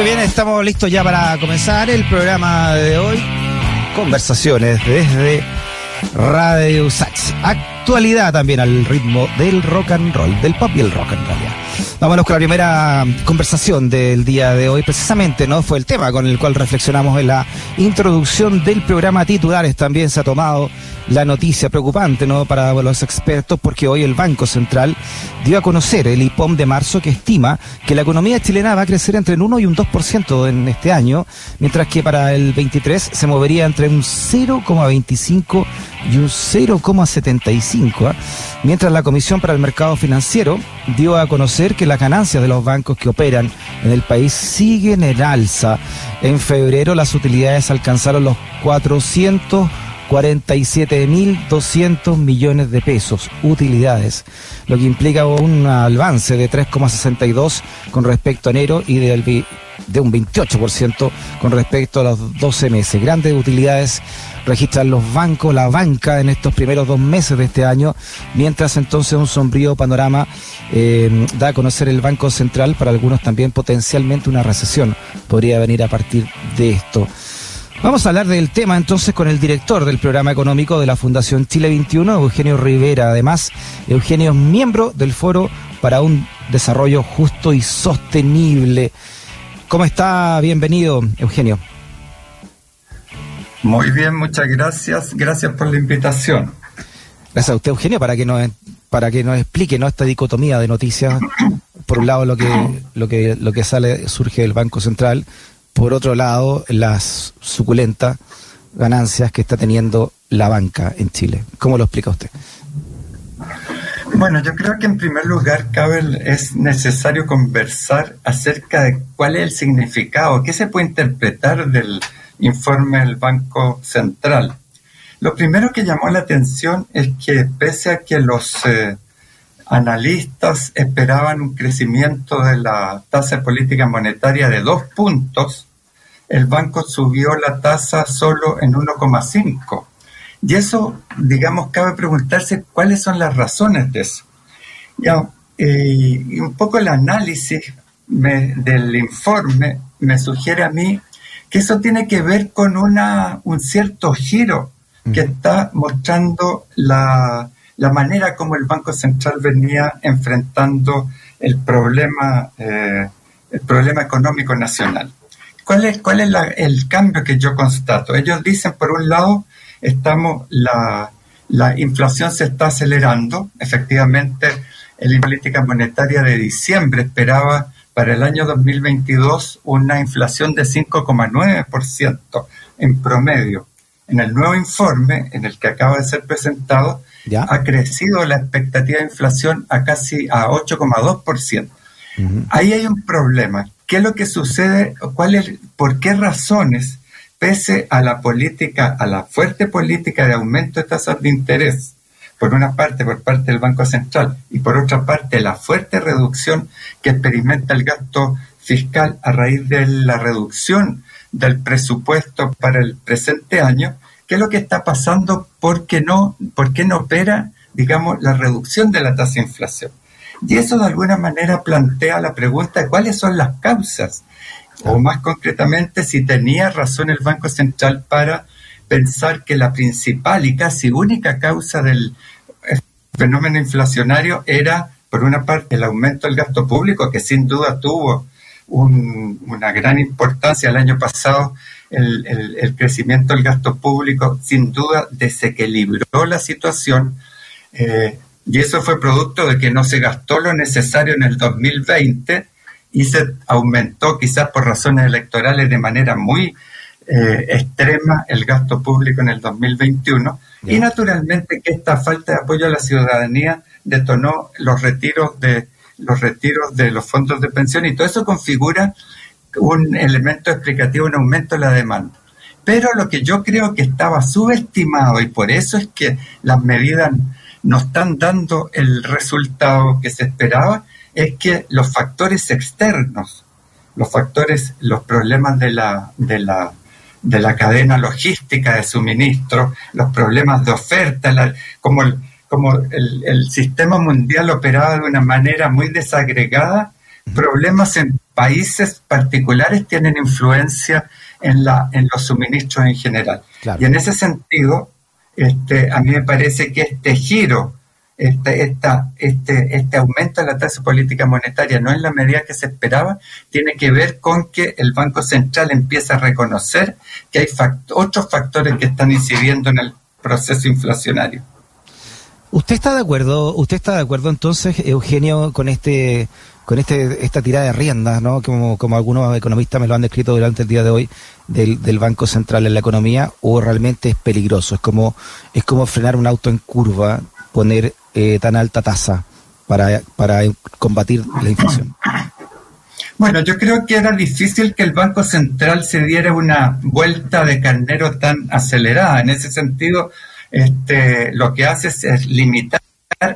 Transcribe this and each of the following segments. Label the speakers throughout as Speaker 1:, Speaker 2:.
Speaker 1: Muy bien, estamos listos ya para comenzar el programa de hoy. Conversaciones desde Radio Sax. Actualidad también al ritmo del rock and roll, del pop y el rock en realidad. Vámonos con la primera conversación del día de hoy. Precisamente, ¿no? Fue el tema con el cual reflexionamos en la introducción del programa titulares. También se ha tomado la noticia preocupante, ¿no? Para los expertos, porque hoy el Banco Central dio a conocer el IPOM de marzo que estima que la economía chilena va a crecer entre un 1 y un 2% en este año, mientras que para el 23 se movería entre un 0,25 y un 0,75, ¿ah? mientras la Comisión para el Mercado Financiero dio a conocer que las ganancias de los bancos que operan en el país siguen en alza. En febrero las utilidades alcanzaron los 447.200 millones de pesos, utilidades, lo que implica un avance de 3,62 con respecto a enero y de, de un 28% con respecto a los 12 meses. Grandes utilidades registran los bancos, la banca en estos primeros dos meses de este año, mientras entonces un sombrío panorama eh, da a conocer el Banco Central, para algunos también potencialmente una recesión podría venir a partir de esto. Vamos a hablar del tema entonces con el director del programa económico de la Fundación Chile 21, Eugenio Rivera. Además, Eugenio es miembro del Foro para un Desarrollo Justo y Sostenible. ¿Cómo está? Bienvenido, Eugenio.
Speaker 2: Muy bien, muchas gracias. Gracias por la invitación.
Speaker 1: Gracias a usted, Eugenio, para que nos, para que nos explique ¿no? esta dicotomía de noticias. Por un lado, lo que, lo que, lo que sale surge del Banco Central. Por otro lado, las suculentas ganancias que está teniendo la banca en Chile. ¿Cómo lo explica usted?
Speaker 2: Bueno, yo creo que en primer lugar, Cabel, es necesario conversar acerca de cuál es el significado, qué se puede interpretar del informe del Banco Central. Lo primero que llamó la atención es que pese a que los eh, analistas esperaban un crecimiento de la tasa de política monetaria de dos puntos, el banco subió la tasa solo en 1,5. Y eso, digamos, cabe preguntarse cuáles son las razones de eso. Ya, eh, y un poco el análisis del informe me sugiere a mí que eso tiene que ver con una, un cierto giro que está mostrando la, manera como el Banco Central venía enfrentando el problema, eh, el problema económico nacional. ¿Cuál es, cuál es el cambio que yo constato? Ellos dicen, por un lado, estamos la, la inflación se está acelerando. Efectivamente, la política monetaria de diciembre esperaba para el año 2022 una inflación de 5,9% en promedio. En el nuevo informe, en el que acaba de ser presentado, ha crecido la expectativa de inflación a casi a 8,2%. Ahí hay un problema. ¿Qué es lo que sucede? ¿Cuál es, ¿Por qué razones, pese a la política, a la fuerte política de aumento de tasas de interés, por una parte por parte del Banco Central y por otra parte la fuerte reducción que experimenta el gasto fiscal a raíz de la reducción del presupuesto para el presente año, ¿qué es lo que está pasando? ¿Por qué no, por qué no opera, digamos, la reducción de la tasa de inflación? Y eso de alguna manera plantea la pregunta de cuáles son las causas, o más concretamente, si tenía razón el Banco Central para pensar que la principal y casi única causa del fenómeno inflacionario era, por una parte, el aumento del gasto público, que sin duda tuvo una gran importancia el año pasado. El, crecimiento del gasto público sin duda desequilibró la situación eh, y eso fue producto de que no se gastó lo necesario en el 2020 y se aumentó quizás por razones electorales de manera muy eh, extrema el gasto público en el 2021 y naturalmente que esta falta de apoyo a la ciudadanía detonó los retiros de los retiros de los fondos de pensión y todo eso configura un elemento explicativo, un aumento de la demanda. Pero lo que yo creo que estaba subestimado y por eso es que las medidas no están dando el resultado que se esperaba, es que los factores externos, los factores, los problemas de la, de la de la cadena logística de suministro, los problemas de oferta, como, el, como el, sistema mundial operaba de una manera muy desagregada, problemas en países particulares tienen influencia en, la, en los suministros en general. Y en ese sentido, este, a mí me parece que este giro, este, esta, este, este aumento de la tasa política monetaria, no en la medida que se esperaba, tiene que ver con que el Banco Central empieza a reconocer que hay otros factores que están incidiendo en el proceso inflacionario.
Speaker 1: ¿Usted está de acuerdo? ¿Usted está de acuerdo entonces, Eugenio, con este con este esta tirada de riendas, ¿no? Como, como algunos economistas me lo han descrito durante el día de hoy del, del Banco Central en la economía, o realmente es peligroso, es como es como frenar un auto en curva, poner eh, tan alta tasa para para combatir la inflación.
Speaker 2: Bueno, yo creo que era difícil que el Banco Central se diera una vuelta de carnero tan acelerada. En ese sentido, este, lo que hace es, limitar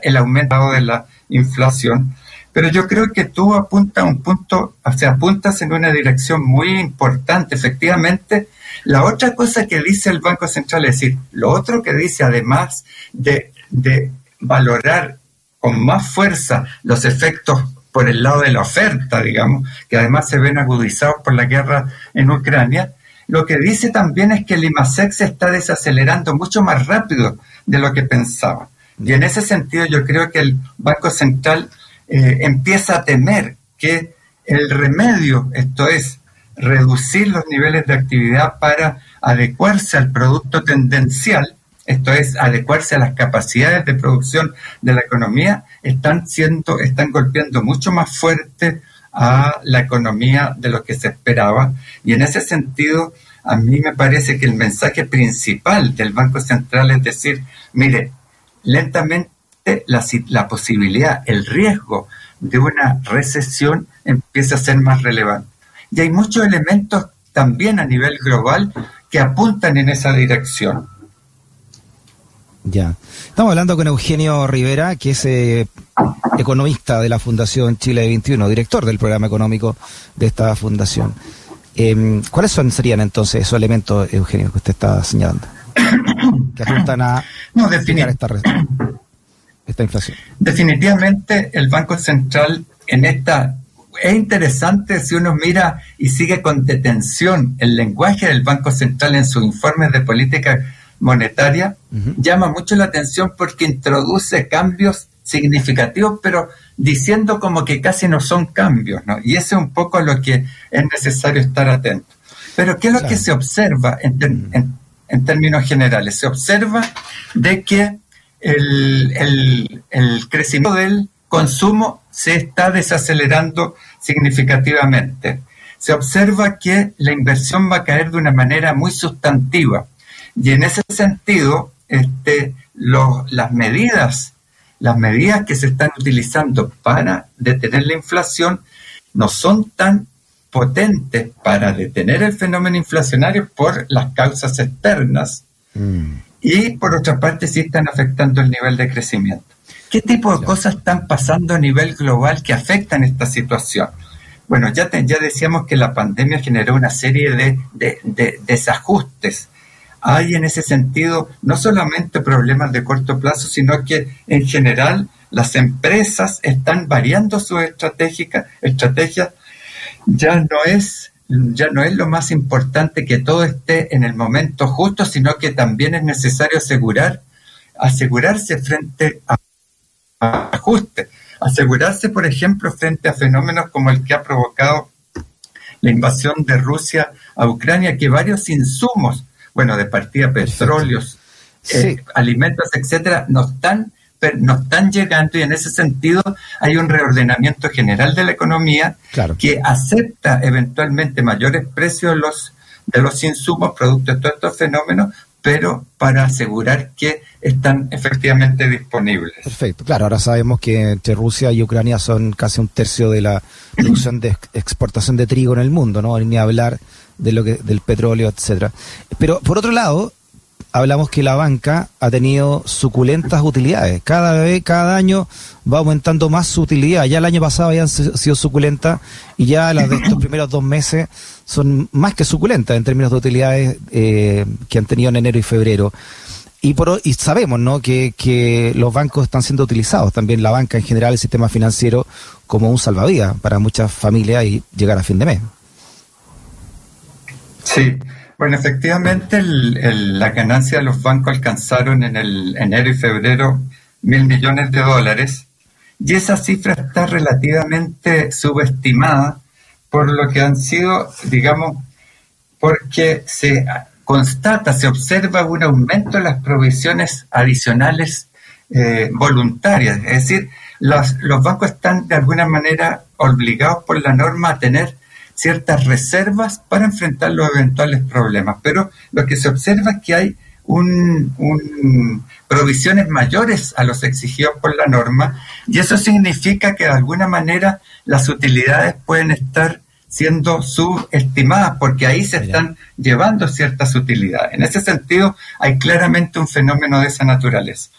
Speaker 2: el aumento de la inflación. Pero yo creo que tú apuntas un punto, o sea, apuntas en una dirección muy importante. Efectivamente, la otra cosa que dice el Banco Central, es decir, lo otro que dice, además de, de valorar con más fuerza los efectos por el lado de la oferta, digamos, que además se ven agudizados por la guerra en Ucrania, lo que dice también es que el IMASEC se está desacelerando mucho más rápido de lo que pensaba. Y en ese sentido yo creo que el Banco Central eh, empieza a temer que el remedio, esto es, reducir los niveles de actividad para adecuarse al producto tendencial, esto es, adecuarse a las capacidades de producción de la economía, están siendo, están golpeando mucho más fuerte a la economía de lo que se esperaba. Y en ese sentido, a mí me parece que el mensaje principal del Banco Central es decir, mire, lentamente la, la posibilidad, el riesgo de una recesión empieza a ser más relevante. Y hay muchos elementos también a nivel global que apuntan en esa dirección.
Speaker 1: Ya. Estamos hablando con Eugenio Rivera, que es eh, economista de la Fundación Chile 21, director del programa económico de esta fundación. Em, ¿Cuáles son, serían entonces esos elementos, Eugenio, que usted está señalando? que apuntan a
Speaker 2: no, esta, esta inflación. Definitivamente el Banco Central en esta es interesante si uno mira y sigue con detención el lenguaje del Banco Central en sus informes de política monetaria, llama mucho la atención porque introduce cambios significativos, pero diciendo como que casi no son cambios, ¿no? Y eso es un poco lo que es necesario estar atento. Pero ¿qué es lo que se observa en, en, términos generales? Se observa de que el, el, el crecimiento del consumo se está desacelerando significativamente. Se observa que la inversión va a caer de una manera muy sustantiva y en ese sentido, este, las medidas, las medidas que se están utilizando para detener la inflación no son tan potentes para detener el fenómeno inflacionario por las causas externas mm. y por otra parte sí están afectando el nivel de crecimiento. ¿Qué tipo de cosas están pasando a nivel global que afectan esta situación? Bueno, ya, ya decíamos que la pandemia generó una serie de, de desajustes hay en ese sentido no solamente problemas de corto plazo, sino que en general las empresas están variando su estratégica, estrategia. Ya no es ya no es lo más importante que todo esté en el momento justo, sino que también es necesario asegurar, asegurarse frente a ajustes, asegurarse, por ejemplo, frente a fenómenos como el que ha provocado la invasión de Rusia a Ucrania, que varios insumos bueno, de partida petróleos, eh, alimentos, etcétera, no están, no están llegando y en ese sentido hay un reordenamiento general de la economía que acepta eventualmente mayores precios de los, de los insumos producto de todos estos fenómenos, pero para asegurar que están efectivamente disponibles.
Speaker 1: Perfecto. Claro, ahora sabemos que entre Rusia y Ucrania son casi un tercio de la producción de exportación de trigo en el mundo, ¿no? Ni hablar de lo que, del petróleo, etcétera. Pero por otro lado, hablamos que la banca ha tenido suculentas utilidades. Cada vez, cada año va aumentando más su utilidad. Ya el año pasado habían sido suculentas y ya las de estos primeros dos meses son más que suculentas en términos de utilidades eh, que han tenido en enero y febrero. Y, por, y sabemos ¿no? Que, que los bancos están siendo utilizados, también la banca en general, el sistema financiero, como un salvavidas para muchas familias y llegar a fin de mes.
Speaker 2: Sí, bueno, efectivamente la ganancia de los bancos alcanzaron en el enero y febrero mil millones de dólares y esa cifra está relativamente subestimada por lo que han sido, digamos, porque se constata, se observa un aumento en las provisiones adicionales eh, voluntarias. Es decir, los, los bancos están de alguna manera obligados por la norma a tener ciertas reservas para enfrentar los eventuales problemas. Pero lo que se observa es que hay un, un, provisiones mayores a los exigidos por la norma y eso significa que de alguna manera las utilidades pueden estar siendo subestimadas porque ahí se están llevando ciertas utilidades. En ese sentido, hay claramente un fenómeno de esa naturaleza.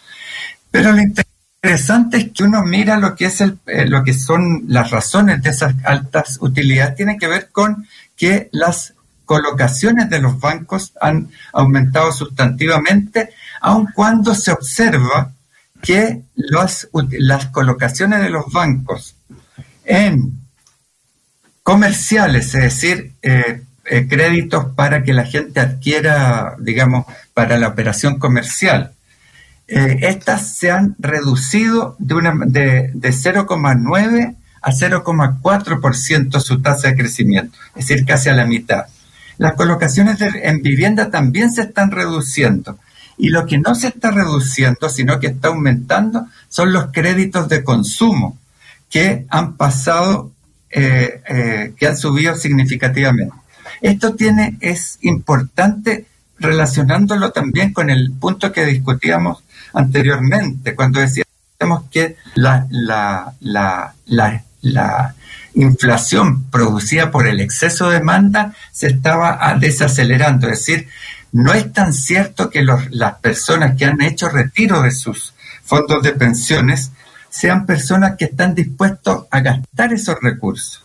Speaker 2: Pero lo interesante es que uno mira lo que es el, eh, lo que son las razones de esas altas utilidades, tiene que ver con que las colocaciones de los bancos han aumentado sustantivamente, aun cuando se observa que las colocaciones de los bancos en comerciales, es decir, eh, eh, créditos para que la gente adquiera, digamos, para la operación comercial. Eh, estas se han reducido de, de, de 0,9 a 0,4% su tasa de crecimiento, es decir, casi a la mitad. Las colocaciones en vivienda también se están reduciendo. Y lo que no se está reduciendo, sino que está aumentando, son los créditos de consumo, que han pasado eh, eh, que han subido significativamente. Esto tiene, es importante relacionándolo también con el punto que discutíamos anteriormente, cuando decíamos que la, la, la, la inflación producida por el exceso de demanda se estaba desacelerando. Es decir, no es tan cierto que las personas que han hecho retiro de sus fondos de pensiones sean personas que están dispuestos a gastar esos recursos.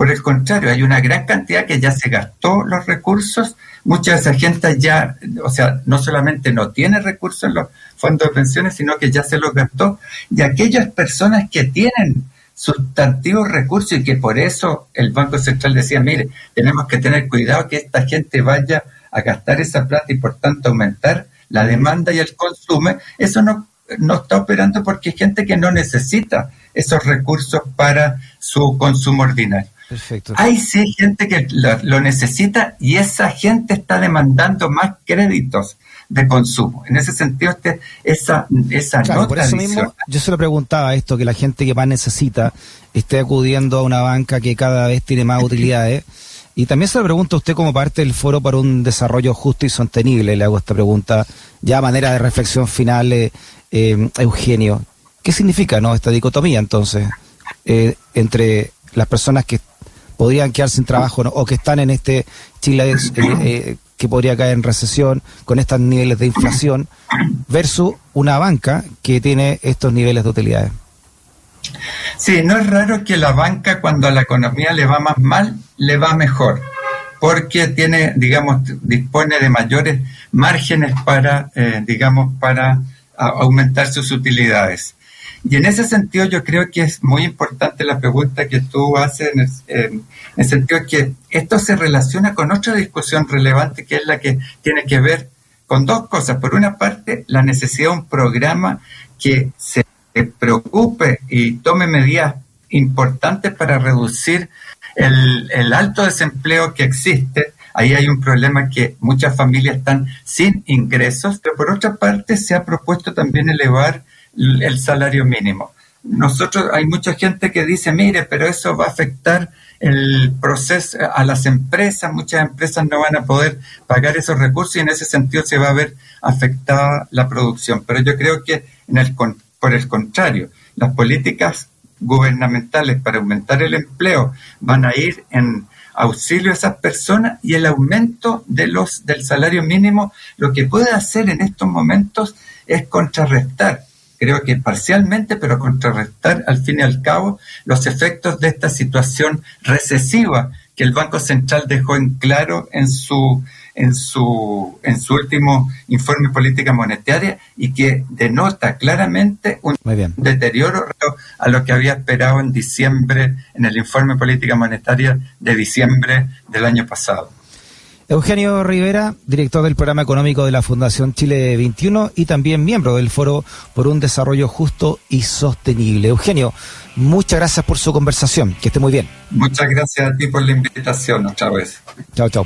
Speaker 2: Por el contrario, hay una gran cantidad que ya se gastó los recursos, mucha de esa gente ya, o sea, no solamente no tiene recursos en los fondos de pensiones, sino que ya se los gastó, y aquellas personas que tienen sustantivos recursos y que por eso el Banco Central decía, mire, tenemos que tener cuidado que esta gente vaya a gastar esa plata y por tanto aumentar la demanda y el consumo, eso no no está operando porque hay gente que no necesita esos recursos para su consumo ordinario. Perfecto. Hay sí gente que lo, necesita y esa gente está demandando más créditos de consumo. En ese sentido, este, esa, esa
Speaker 1: claro, por eso mismo, yo se lo preguntaba esto, que la gente que más necesita esté acudiendo a una banca que cada vez tiene más utilidades. Y también se lo pregunto a usted como parte del Foro para un Desarrollo Justo y Sostenible, le hago esta pregunta ya a manera de reflexión final, eh, eh, Eugenio. ¿Qué significa no esta dicotomía entonces eh, entre las personas que podrían quedar sin trabajo o que están en este Chile eh, que podría caer en recesión con estos niveles de inflación versus una banca que tiene estos niveles de utilidades?
Speaker 2: Sí, no es raro que la banca cuando a la economía le va más mal, le va mejor, porque tiene, digamos, dispone de mayores márgenes para, digamos, para aumentar sus utilidades. Y en ese sentido yo creo que es muy importante la pregunta que tú haces en el, sentido que esto se relaciona con otra discusión relevante que es la que tiene que ver con dos cosas. Por una parte, la necesidad de un programa que se preocupe y tome medidas importantes para reducir el alto desempleo que existe Ahí hay un problema que muchas familias están sin ingresos, pero por otra parte se ha propuesto también elevar el salario mínimo. Nosotros, hay mucha gente que dice, mire, pero eso va a afectar el proceso a las empresas, muchas empresas no van a poder pagar esos recursos y en ese sentido se va a ver afectada la producción. Pero yo creo que en el, por el contrario, las políticas gubernamentales para aumentar el empleo van a ir en auxilio a esas personas y el aumento de los, del salario mínimo lo que puede hacer en estos momentos es contrarrestar, creo que parcialmente, pero contrarrestar al fin y al cabo los efectos de esta situación recesiva que el Banco Central dejó en claro en su en su, en su último informe de política monetaria y que denota claramente un deterioro a lo que había esperado en diciembre, en el informe de política monetaria de diciembre del año pasado.
Speaker 1: Eugenio Rivera, director del programa económico de la Fundación Chile 21 y también miembro del Foro por un Desarrollo Justo y Sostenible. Eugenio, muchas gracias por su conversación. Que esté muy bien.
Speaker 2: Muchas gracias a ti por la invitación otra vez.
Speaker 1: Chao, chao.